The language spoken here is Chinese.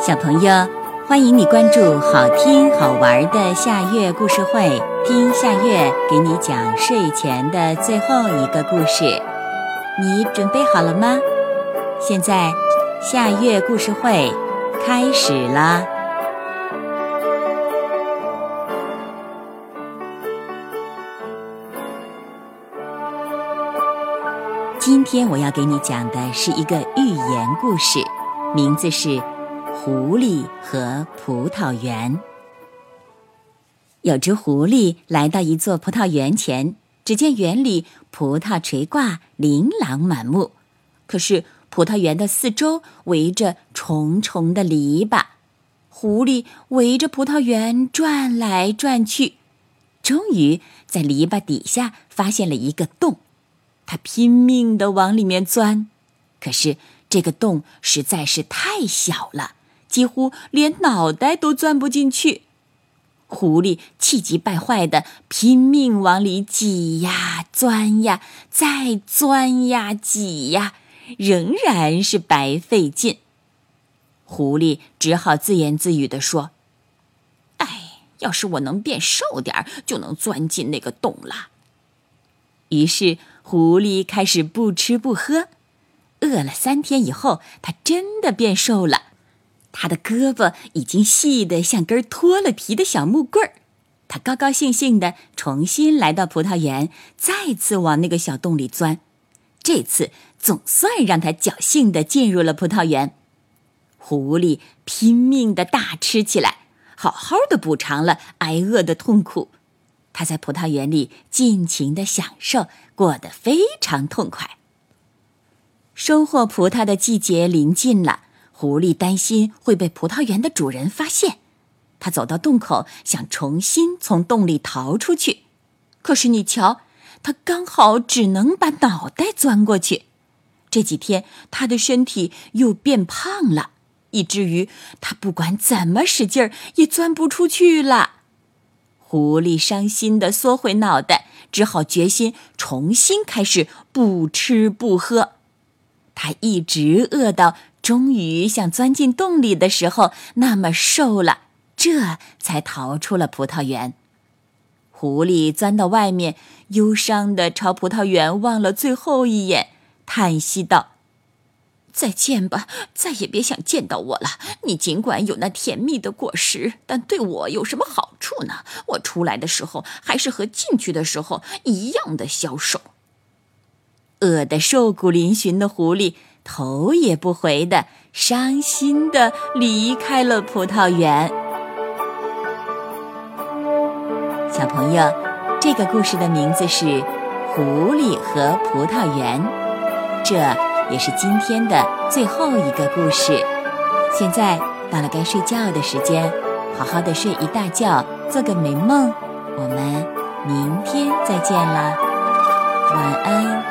小朋友，欢迎你关注好听好玩的夏月故事会，听夏月给你讲睡前的最后一个故事。你准备好了吗？现在，夏月故事会开始啦！今天我要给你讲的是一个寓言故事，名字是《狐狸和葡萄园》。有只狐狸来到一座葡萄园前，只见园里葡萄垂挂，琳琅满目。可是葡萄园的四周围着重重的篱笆，狐狸围着葡萄园转来转去，终于在篱笆底下发现了一个洞。他拼命地往里面钻，可是这个洞实在是太小了，几乎连脑袋都钻不进去。狐狸气急败坏的拼命往里挤呀钻呀，再钻呀挤呀，仍然是白费劲。狐狸只好自言自语地说：“哎，要是我能变瘦点儿，就能钻进那个洞了。”于是。狐狸开始不吃不喝，饿了三天以后，它真的变瘦了。他的胳膊已经细得像根脱了皮的小木棍儿。他高高兴兴地重新来到葡萄园，再次往那个小洞里钻。这次总算让他侥幸地进入了葡萄园。狐狸拼命地大吃起来，好好的补偿了挨饿的痛苦。他在葡萄园里尽情的享受，过得非常痛快。收获葡萄的季节临近了，狐狸担心会被葡萄园的主人发现。他走到洞口，想重新从洞里逃出去。可是你瞧，他刚好只能把脑袋钻过去。这几天，他的身体又变胖了，以至于他不管怎么使劲儿，也钻不出去了。狐狸伤心的缩回脑袋，只好决心重新开始不吃不喝。他一直饿到终于像钻进洞里的时候，那么瘦了，这才逃出了葡萄园。狐狸钻到外面，忧伤的朝葡萄园望了最后一眼，叹息道。再见吧，再也别想见到我了。你尽管有那甜蜜的果实，但对我有什么好处呢？我出来的时候还是和进去的时候一样的消瘦。饿得瘦骨嶙峋的狐狸头也不回的伤心的离开了葡萄园。小朋友，这个故事的名字是《狐狸和葡萄园》，这。也是今天的最后一个故事。现在到了该睡觉的时间，好好的睡一大觉，做个美梦。我们明天再见啦，晚安。